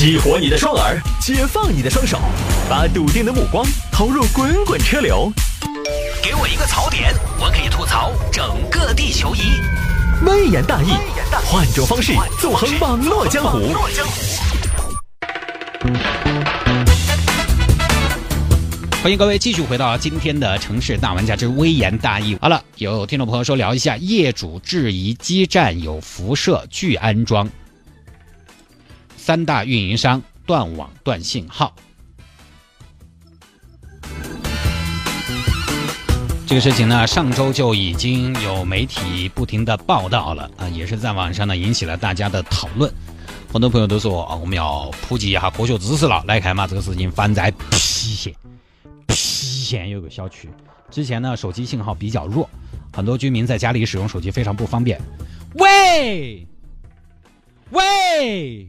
激活你的双耳，解放你的双手，把笃定的目光投入滚滚车流。给我一个槽点，我可以吐槽整个地球仪。微言大义，换种方式纵横网络江湖。欢迎各位继续回到今天的城市大玩家之微言大义。好了，有听众朋友说聊一下，业主质疑基站有辐射拒安装，三大运营商断网断信号。这个事情呢，上周就已经有媒体不停的报道了啊，也是在网上呢引起了大家的讨论。很多朋友都说啊，我们要普及一下科学知识了。来看嘛，这个事情发生在郫县。郫县有个小区，之前呢手机信号比较弱，很多居民在家里使用手机非常不方便。喂，喂，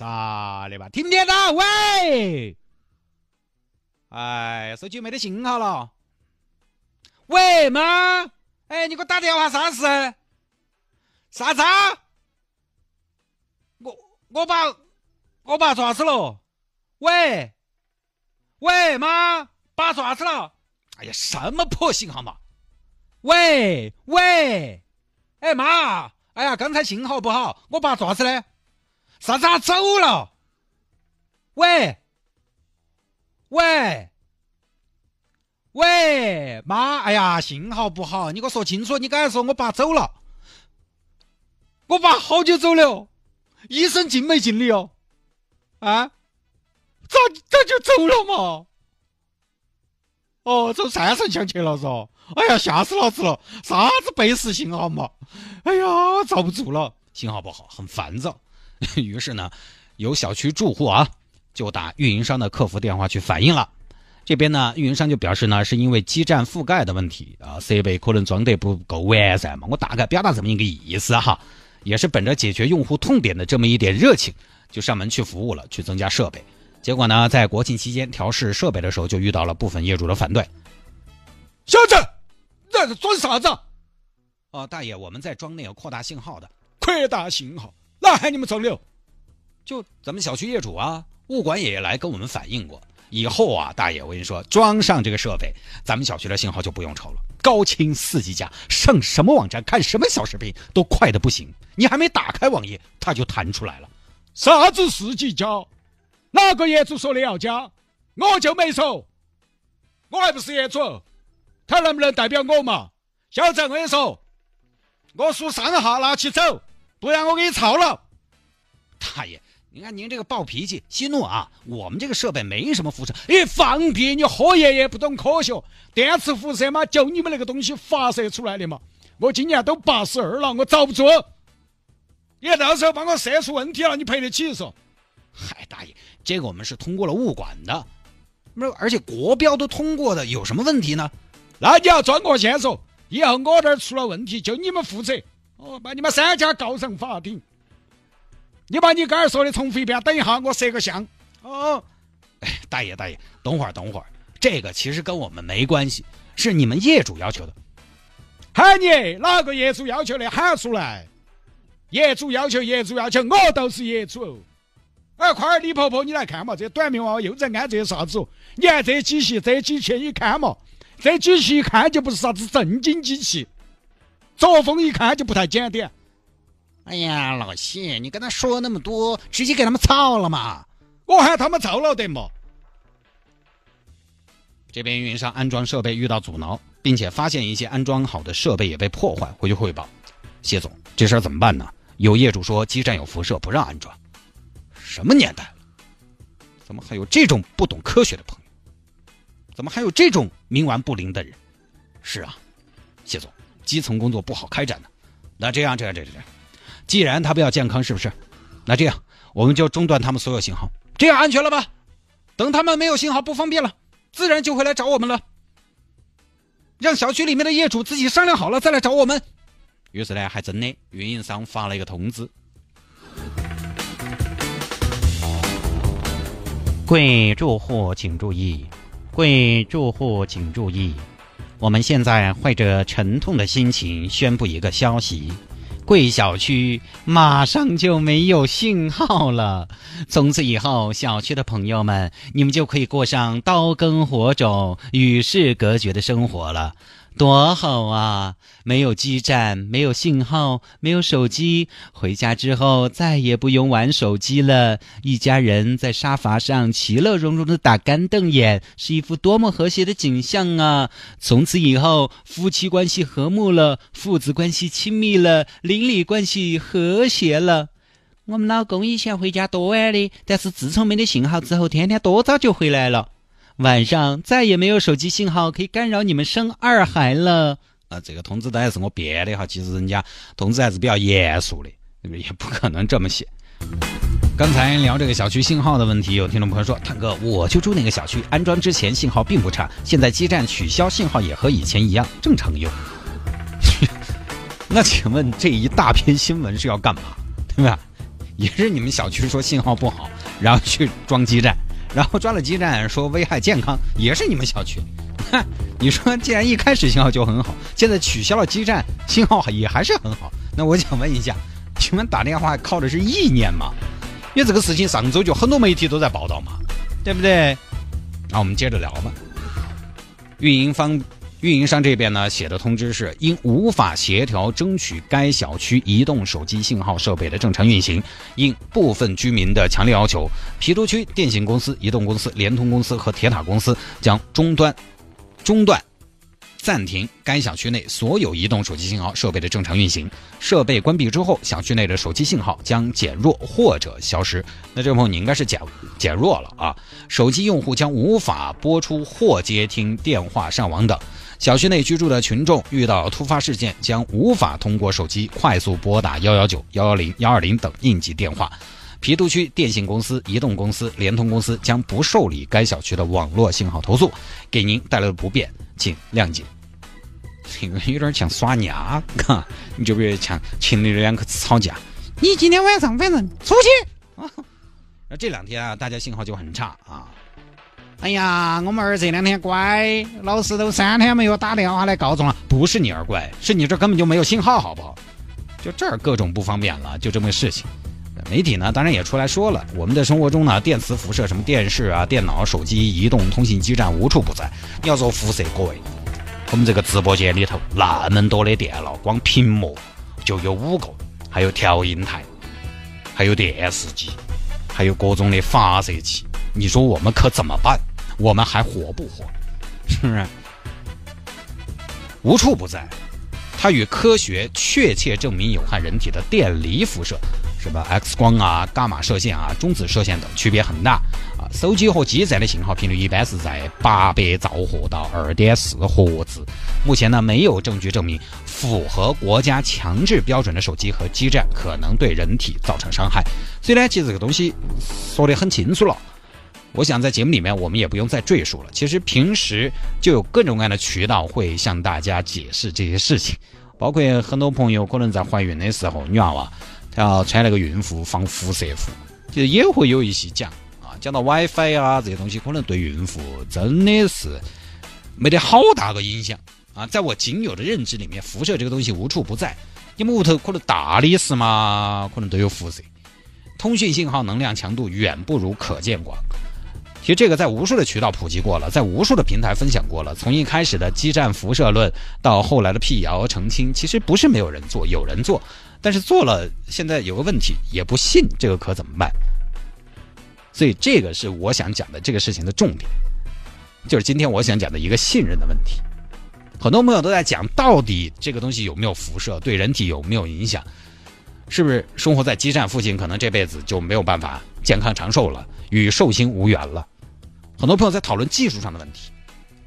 咋的吧？听不听到？喂，哎，手机没得信号了。喂，妈，哎，你给我打电话啥事？啥子？我我把我把爪子了。喂。喂，妈，拔爪子了！哎呀，什么破信号嘛！喂喂，哎妈，哎呀，刚才信号不好，我拔爪子嘞？啥子？走了？喂喂喂，妈，哎呀，信号不好，你给我说清楚，你刚才说我爸走了，我爸好久走了，医生尽没尽的哦？啊？咋咋就走了嘛？哦，走山上乡去了嗦！哎呀，吓死老子了！啥子背时信号嘛？哎呀，遭不住了，信号不好，很烦躁。于是呢，有小区住户啊，就打运营商的客服电话去反映了。这边呢，运营商就表示呢，是因为基站覆盖的问题啊，设备可能装得不够完善嘛。我大概表达这么一个意思哈，也是本着解决用户痛点的这么一点热情，就上门去服务了，去增加设备。结果呢，在国庆期间调试设备的时候，就遇到了部分业主的反对。小子，在这装啥子？啊，大爷，我们在装那个扩大信号的，扩大信号，那喊你们装六？就咱们小区业主啊，物管也来跟我们反映过。以后啊，大爷，我跟你说，装上这个设备，咱们小区的信号就不用愁了，高清四 G 加，上什么网站看什么小视频都快的不行。你还没打开网页，它就弹出来了。啥子四 G 加？哪个业主说的要加，我就没说，我还不是业主，他能不能代表我嘛？小子，我跟你说，我数三下拿起走，不然我给你操了。大爷，你看您这个暴脾气、息怒啊！我们这个设备没什么辐射。你放屁！你喝爷爷不懂科学，电磁辐射嘛，就你们那个东西发射出来的嘛。我今年都八十二了，我遭不住。你到时候把我射出问题了，你赔得起嗦？嗨，大爷。这个我们是通过了物管的，那而且国标都通过的，有什么问题呢？那你要转过线索，以后我这儿出了问题就你们负责，哦，把你们三家告上法庭。你把你刚才说的重复一遍，等一下我摄个像。哦，哎，大爷大爷，等会儿等会儿，这个其实跟我们没关系，是你们业主要求的。喊你哪个业主要求的，喊出来。业主要求，业主要求，我都是业主。哎，快儿，李婆婆，你来看嘛！这短命娃娃又在安这些啥子？你看这机器，这机器你看嘛，这机器一看就不是啥子正经机器，作风一看就不太检点。哎呀，老谢，你跟他说那么多，直接给他们操了嘛！我喊他们操了得嘛！这边运营商安装设备遇到阻挠，并且发现一些安装好的设备也被破坏，回去汇报。谢总，这事儿怎么办呢？有业主说基站有辐射，不让安装。什么年代了？怎么还有这种不懂科学的朋友？怎么还有这种冥顽不灵的人？是啊，谢总，基层工作不好开展的。那这样，这样，这样，这样，既然他不要健康，是不是？那这样，我们就中断他们所有信号，这样安全了吧？等他们没有信号不方便了，自然就会来找我们了。让小区里面的业主自己商量好了再来找我们。于是呢，还真的运营商发了一个通知。贵住户请注意，贵住户请注意，我们现在怀着沉痛的心情宣布一个消息：贵小区马上就没有信号了。从此以后，小区的朋友们，你们就可以过上刀耕火种、与世隔绝的生活了。多好啊！没有基站，没有信号，没有手机。回家之后再也不用玩手机了，一家人在沙发上其乐融融的打干瞪眼，是一幅多么和谐的景象啊！从此以后，夫妻关系和睦了，父子关系亲密了，邻里关系和谐了。我们老公以前回家多晚的，但是自从没得信号之后，天天多早就回来了。晚上再也没有手机信号可以干扰你们生二孩了啊！这个通知单也是我编的哈，其实人家通知还是比较严肃的，也不可能这么写。刚才聊这个小区信号的问题，有听众朋友说：“坦哥，我就住那个小区，安装之前信号并不差，现在基站取消信号也和以前一样正常用。”那请问这一大篇新闻是要干嘛？对吧？也是你们小区说信号不好，然后去装基站。然后抓了基站，说危害健康，也是你们小区。哼，你说既然一开始信号就很好，现在取消了基站，信号也还是很好，那我想问一下，你们打电话靠的是意念吗？因为这个事情上周就很多媒体都在报道嘛，对不对？那我们接着聊吧。运营方。运营商这边呢写的通知是，因无法协调争取该小区移动手机信号设备的正常运行，应部分居民的强烈要求，郫都区电信公司、移动公司、联通公司和铁塔公司将终端中断。暂停该小区内所有移动手机信号设备的正常运行。设备关闭之后，小区内的手机信号将减弱或者消失。那这位朋友你应该是减减弱了啊！手机用户将无法播出或接听电话、上网等。小区内居住的群众遇到突发事件，将无法通过手机快速拨打幺幺九、幺幺零、幺二零等应急电话。郫都区电信公司、移动公司、联通公司将不受理该小区的网络信号投诉，给您带来的不便。请谅解，这个有点像耍娘，嘎，你就比如像情侣两口子吵架，你今天晚上反正出去。那这两天啊，大家信号就很差啊。哎呀，我们儿这两天乖，老师都三天没有打电话来告状了。不是你儿乖，是你这根本就没有信号，好不好？就这儿各种不方便了，就这么个事情。媒体呢，当然也出来说了，我们的生活中呢，电磁辐射，什么电视啊、电脑、手机、移动通信基站无处不在。你要说辐射，各位，我们这个直播间里头那么多的电脑，光屏幕就有五个，还有调音台，还有电视机，还有各种的发射器。你说我们可怎么办？我们还活不活？是不是？无处不在，它与科学确切证明有害人体的电离辐射。什么 X 光啊、伽马射线啊、中子射线等区别很大啊。手机和基站的信号频率一般是在八百兆赫到二点四赫兹。目前呢，没有证据证明符合国家强制标准的手机和基站可能对人体造成伤害。所以呢，其实这个东西说得很清楚了。我想在节目里面我们也不用再赘述了。其实平时就有各种各样的渠道会向大家解释这些事情，包括很多朋友可能在怀孕的时候，女娃娃。他要穿那个孕妇防辐射服，其实也会有一些讲啊，讲到 WiFi 啊这些东西，可能对孕妇真的是没得好大个影响啊。在我仅有的认知里面，辐射这个东西无处不在，你们屋头可能大理石嘛，可能都有辐射。通讯信号能量强度远不如可见光。其实这个在无数的渠道普及过了，在无数的平台分享过了。从一开始的基站辐射论到后来的辟谣澄清，其实不是没有人做，有人做。但是做了，现在有个问题，也不信这个可怎么办？所以这个是我想讲的这个事情的重点，就是今天我想讲的一个信任的问题。很多朋友都在讲，到底这个东西有没有辐射，对人体有没有影响？是不是生活在基站附近，可能这辈子就没有办法健康长寿了，与寿星无缘了？很多朋友在讨论技术上的问题，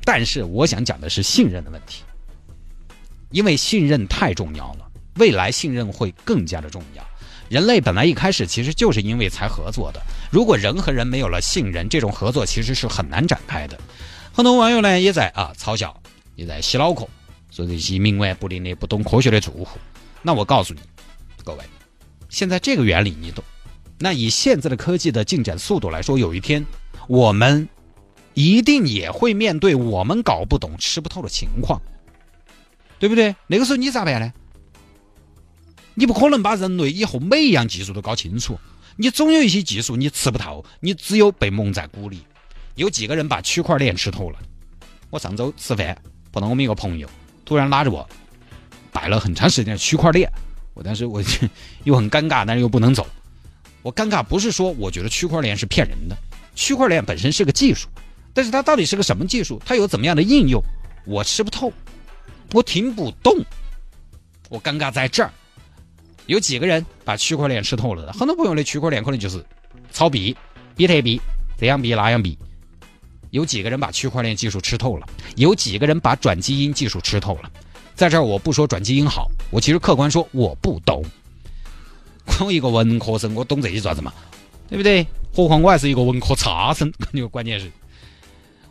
但是我想讲的是信任的问题，因为信任太重要了。未来信任会更加的重要。人类本来一开始其实就是因为才合作的。如果人和人没有了信任，这种合作其实是很难展开的。很多网友呢也在啊嘲笑，也在洗脑壳，说这些冥顽不灵的、不懂科学的住户。那我告诉你，各位，现在这个原理你懂。那以现在的科技的进展速度来说，有一天我们一定也会面对我们搞不懂、吃不透的情况，对不对？那个时候你咋办呢？你不可能把人类以后每一样技术都搞清楚，你总有一些技术你吃不透，你只有被蒙在鼓里。有几个人把区块链吃透了？我上周吃饭碰到我们一个朋友，突然拉着我摆了很长时间的区块链，我当时我 又很尴尬，但是又不能走。我尴尬不是说我觉得区块链是骗人的，区块链本身是个技术，但是它到底是个什么技术？它有怎么样的应用？我吃不透，我听不懂，我尴尬在这儿。有几个人把区块链吃透了的？很多朋友的区块链可能就是炒币、比特币、这样币那样币。有几个人把区块链技术吃透了？有几个人把转基因技术吃透了？在这儿我不说转基因好，我其实客观说我不懂。我一个文科生，我懂这些做什么？对不对？何况我还是一个文科差生。那 个关键是，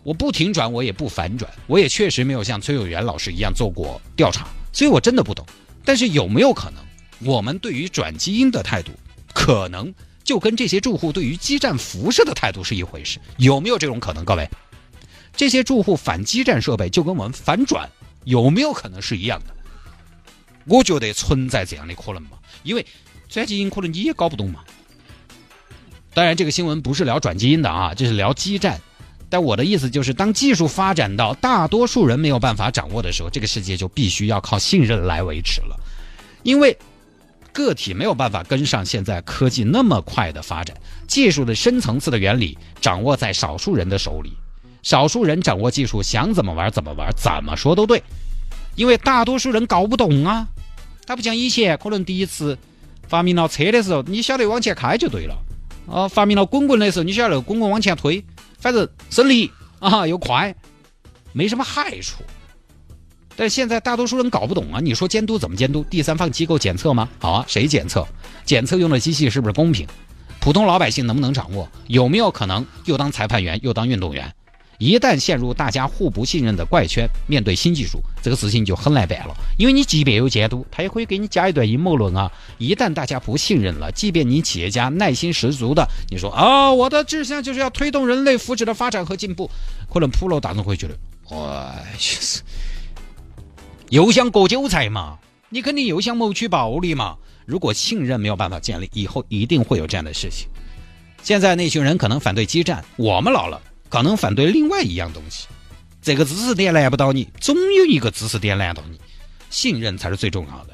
我不停转，我也不反转，我也确实没有像崔永元老师一样做过调查，所以我真的不懂。但是有没有可能？我们对于转基因的态度，可能就跟这些住户对于基站辐射的态度是一回事，有没有这种可能？各位，这些住户反基站设备就跟我们反转，有没有可能是一样的？我觉得存在这样的可能嘛，因为转基因可能你也搞不懂嘛。当然，这个新闻不是聊转基因的啊，这是聊基站。但我的意思就是，当技术发展到大多数人没有办法掌握的时候，这个世界就必须要靠信任来维持了，因为。个体没有办法跟上现在科技那么快的发展，技术的深层次的原理掌握在少数人的手里，少数人掌握技术，想怎么玩怎么玩，怎么说都对，因为大多数人搞不懂啊。他不像以前，可能第一次发明了车的时候，你晓得往前开就对了，啊，发明了滚滚的时候，你晓得滚滚往前推，反正省力啊又快，没什么害处。但现在大多数人搞不懂啊！你说监督怎么监督？第三方机构检测吗？好啊，谁检测？检测用的机器是不是公平？普通老百姓能不能掌握？有没有可能又当裁判员又当运动员？一旦陷入大家互不信任的怪圈，面对新技术，这个事情就很难办了。因为你即便有监督，他也可以给你加一段阴谋论啊！一旦大家不信任了，即便你企业家耐心十足的，你说啊，我的志向就是要推动人类福祉的发展和进步，可能普罗大众会觉得，哎，确实。又想割韭菜嘛？你肯定又想谋取暴利嘛？如果信任没有办法建立，以后一定会有这样的事情。现在那群人可能反对基站，我们老了可能反对另外一样东西。这个知识点难不到你，总有一个知识点难到你。信任才是最重要的。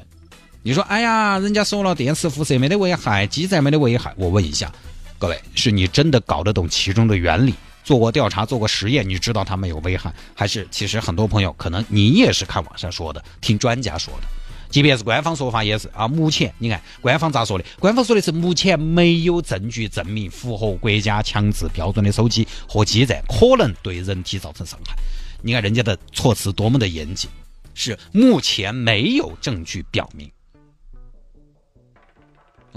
你说，哎呀，人家说了电磁辐射没得危害，基站没得危害。我问一下，各位，是你真的搞得懂其中的原理？做过调查，做过实验，你知道它没有危害，还是其实很多朋友可能你也是看网上说的，听专家说的，即便是官方说法也是啊。目前你看官方咋说的？官方说的是目前没有证据证明符合国家强制标准的手机和基站可能对人体造成伤害。你看人家的措辞多么的严谨，是目前没有证据表明。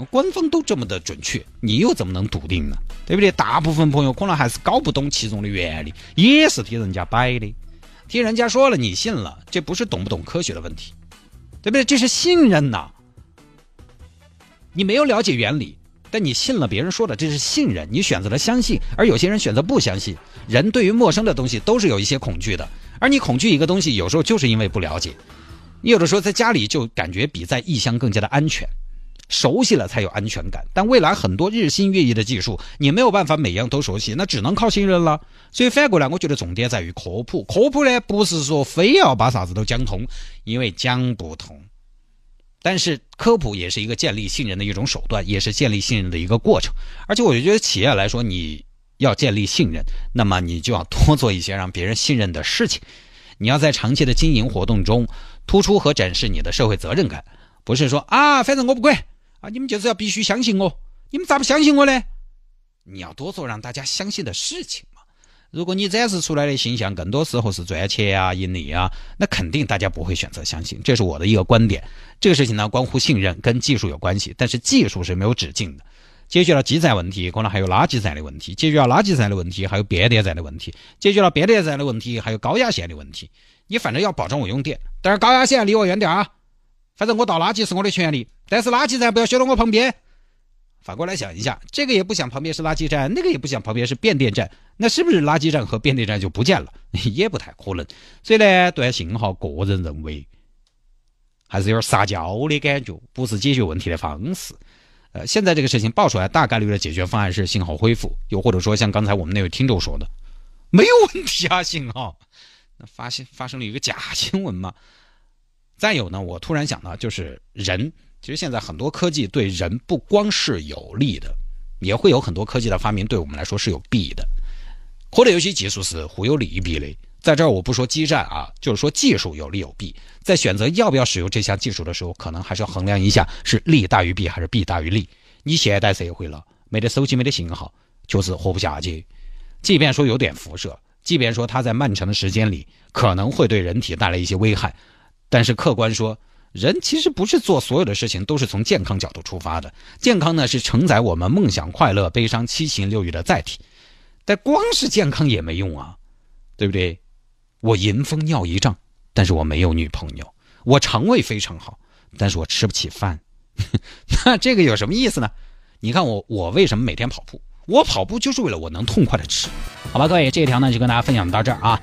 官方都这么的准确，你又怎么能笃定呢？对不对？大部分朋友可能还是搞不懂其中的原理，也是听人家摆的，听人家说了你信了，这不是懂不懂科学的问题，对不对？这是信任呐。你没有了解原理，但你信了别人说的，这是信任，你选择了相信，而有些人选择不相信。人对于陌生的东西都是有一些恐惧的，而你恐惧一个东西，有时候就是因为不了解。你有的时候在家里就感觉比在异乡更加的安全。熟悉了才有安全感，但未来很多日新月异的技术，你没有办法每样都熟悉，那只能靠信任了。所以反过来，我觉得重点在于科普。科普呢，不是说非要把啥子都讲通，因为讲不通。但是科普也是一个建立信任的一种手段，也是建立信任的一个过程。而且我就觉得企业来说，你要建立信任，那么你就要多做一些让别人信任的事情。你要在长期的经营活动中突出和展示你的社会责任感，不是说啊，反正我不管。啊！你们就是要必须相信我，你们咋不相信我呢？你要多做让大家相信的事情嘛。如果你展示出来的形象更多时候是赚钱啊、盈利啊，那肯定大家不会选择相信。这是我的一个观点。这个事情呢，关乎信任，跟技术有关系，但是技术是没有止境的。解决了基站问题，可能还有垃圾站的问题；解决了垃圾站的问题，还有变电站的问题；解决了变电站的问题，还有高压线的问题。你反正要保证我用电，但是高压线离我远点啊。反正我倒垃圾是我的权利，但是垃圾站不要修到我旁边。反过来想一下，这个也不想旁边是垃圾站，那个也不想旁边是变电站，那是不是垃圾站和变电站就不见了？也不太可能。所以呢，断信号，个人认为还是有点撒娇的感觉，不是解决问题的方式。呃，现在这个事情爆出来，大概率的解决方案是信号恢复，又或者说像刚才我们那位听众说的，没有问题啊，信号。那发现发生了一个假新闻嘛？再有呢，我突然想到，就是人，其实现在很多科技对人不光是有利的，也会有很多科技的发明对我们来说是有弊的。或者有些技术是互有利弊的。在这儿我不说基站啊，就是说技术有利有弊，在选择要不要使用这项技术的时候，可能还是要衡量一下是利大于弊还是弊大于利。你现代社会了，没得手机没得信号，就是活不下去。即便说有点辐射，即便说它在漫长的时间里可能会对人体带来一些危害，但是客观说，人其实不是做所有的事情都是从健康角度出发的。健康呢是承载我们梦想、快乐、悲伤七情六欲的载体，但光是健康也没用啊，对不对？我迎风尿一丈，但是我没有女朋友。我肠胃非常好，但是我吃不起饭。那这个有什么意思呢？你看我，我为什么每天跑步？我跑步就是为了我能痛快的吃。好吧，各位，这一条呢就跟大家分享到这儿啊。